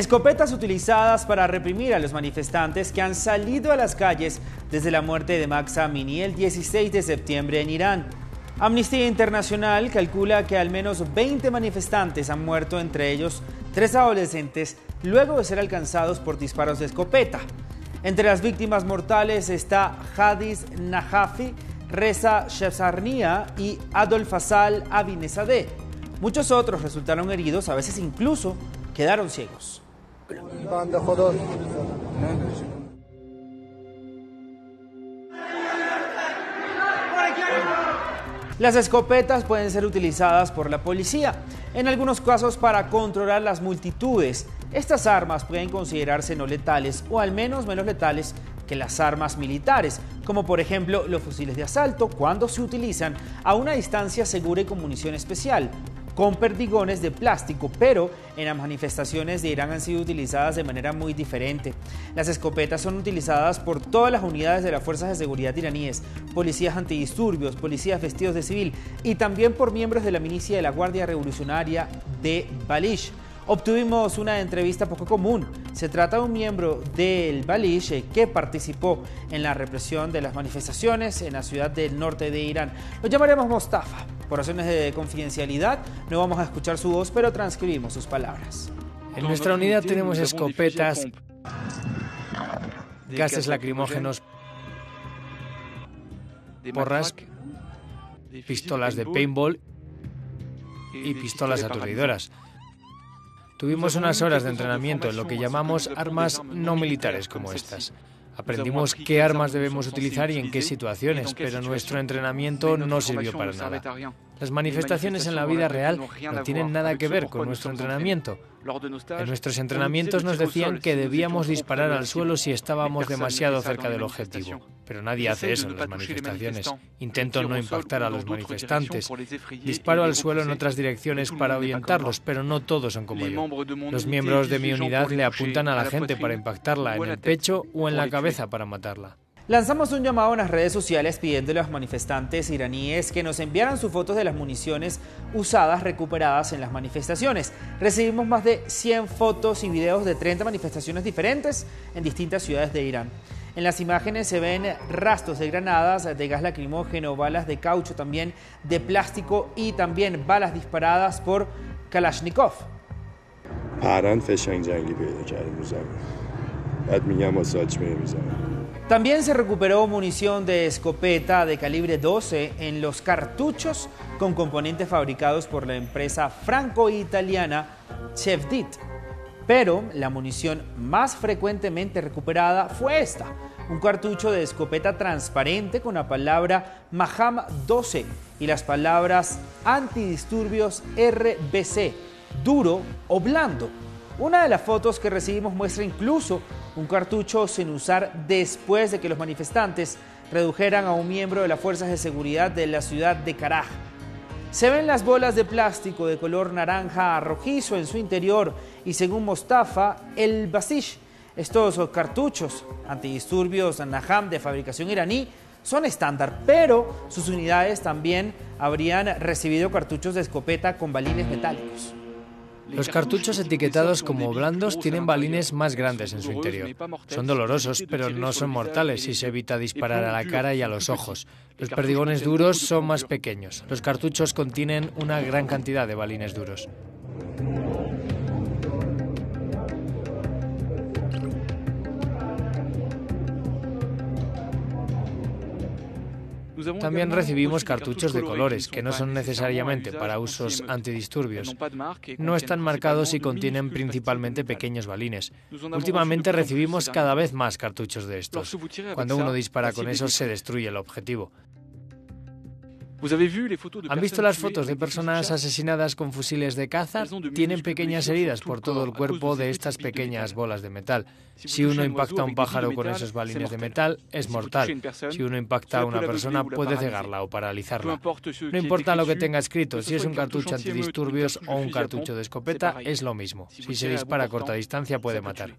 Escopetas utilizadas para reprimir a los manifestantes que han salido a las calles desde la muerte de Max Amini el 16 de septiembre en Irán. Amnistía Internacional calcula que al menos 20 manifestantes han muerto, entre ellos tres adolescentes, luego de ser alcanzados por disparos de escopeta. Entre las víctimas mortales está Hadis Najafi, Reza Shefsarnia y Adolf Asal Abinesadeh. Muchos otros resultaron heridos, a veces incluso quedaron ciegos. Las escopetas pueden ser utilizadas por la policía, en algunos casos para controlar las multitudes. Estas armas pueden considerarse no letales o al menos menos letales que las armas militares, como por ejemplo los fusiles de asalto cuando se utilizan a una distancia segura y con munición especial, con perdigones de plástico, pero en las manifestaciones de Irán han sido utilizadas de manera muy diferente. Las escopetas son utilizadas por todas las unidades de las fuerzas de seguridad iraníes, policías antidisturbios, policías vestidos de civil y también por miembros de la milicia de la Guardia Revolucionaria de Balish. Obtuvimos una entrevista poco común. Se trata de un miembro del Balish eh, que participó en la represión de las manifestaciones en la ciudad del norte de Irán. Lo llamaremos Mostafa. Por razones de confidencialidad, no vamos a escuchar su voz, pero transcribimos sus palabras. En nuestra unidad tenemos escopetas, gases lacrimógenos, porras, pistolas de paintball y pistolas aturdidoras. Tuvimos unas horas de entrenamiento en lo que llamamos armas no militares como estas. Aprendimos qué armas debemos utilizar y en qué situaciones, pero nuestro entrenamiento no sirvió para nada. Las manifestaciones en la vida real no tienen nada que ver con nuestro entrenamiento. En nuestros entrenamientos nos decían que debíamos disparar al suelo si estábamos demasiado cerca del objetivo, pero nadie hace eso en las manifestaciones. Intento no impactar a los manifestantes. Disparo al suelo en otras direcciones para ahuyentarlos, pero no todos son como yo. Los miembros de mi unidad le apuntan a la gente para impactarla en el pecho o en la cabeza para matarla. Lanzamos un llamado en las redes sociales pidiéndole a los manifestantes iraníes que nos enviaran sus fotos de las municiones usadas recuperadas en las manifestaciones. Recibimos más de 100 fotos y videos de 30 manifestaciones diferentes en distintas ciudades de Irán. En las imágenes se ven rastros de granadas, de gas lacrimógeno, balas de caucho también, de plástico y también balas disparadas por Kalashnikov. También se recuperó munición de escopeta de calibre 12 en los cartuchos con componentes fabricados por la empresa franco-italiana Chevdit. Pero la munición más frecuentemente recuperada fue esta, un cartucho de escopeta transparente con la palabra Maham 12 y las palabras antidisturbios RBC, duro o blando. Una de las fotos que recibimos muestra incluso un cartucho sin usar después de que los manifestantes redujeran a un miembro de las fuerzas de seguridad de la ciudad de Karaj. Se ven las bolas de plástico de color naranja rojizo en su interior y según Mostafa, el Basish, estos cartuchos antidisturbios Naham de fabricación iraní son estándar, pero sus unidades también habrían recibido cartuchos de escopeta con balines metálicos. Los cartuchos etiquetados como blandos tienen balines más grandes en su interior. Son dolorosos, pero no son mortales y se evita disparar a la cara y a los ojos. Los perdigones duros son más pequeños. Los cartuchos contienen una gran cantidad de balines duros. También recibimos cartuchos de colores, que no son necesariamente para usos antidisturbios. No están marcados y contienen principalmente pequeños balines. Últimamente recibimos cada vez más cartuchos de estos. Cuando uno dispara con esos se destruye el objetivo. ¿Han visto las fotos de personas asesinadas con fusiles de caza? Tienen pequeñas heridas por todo el cuerpo de estas pequeñas bolas de metal. Si uno impacta a un pájaro con esos balines de metal, es mortal. Si uno impacta a una persona, puede cegarla o paralizarla. No importa lo que tenga escrito, si es un cartucho antidisturbios o un cartucho de escopeta, es lo mismo. Si se dispara a corta distancia, puede matar.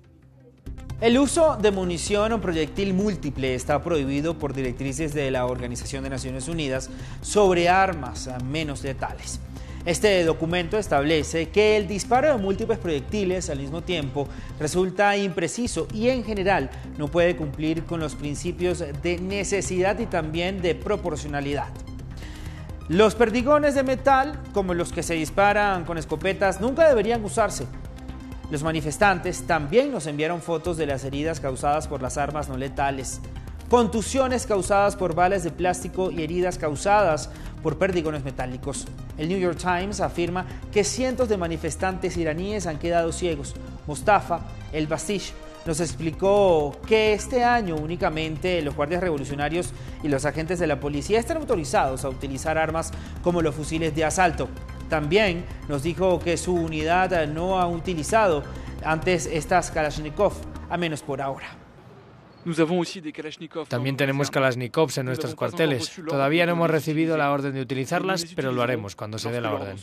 El uso de munición o proyectil múltiple está prohibido por directrices de la Organización de Naciones Unidas sobre armas menos letales. Este documento establece que el disparo de múltiples proyectiles al mismo tiempo resulta impreciso y en general no puede cumplir con los principios de necesidad y también de proporcionalidad. Los perdigones de metal, como los que se disparan con escopetas, nunca deberían usarse. Los manifestantes también nos enviaron fotos de las heridas causadas por las armas no letales, contusiones causadas por balas de plástico y heridas causadas por perdigones metálicos. El New York Times afirma que cientos de manifestantes iraníes han quedado ciegos. Mustafa El Bastish nos explicó que este año únicamente los guardias revolucionarios y los agentes de la policía están autorizados a utilizar armas como los fusiles de asalto. También nos dijo que su unidad no ha utilizado antes estas Kalashnikov, a menos por ahora. También tenemos Kalashnikovs en nuestros cuarteles. Todavía no hemos recibido la orden de utilizarlas, pero lo haremos cuando se dé la orden.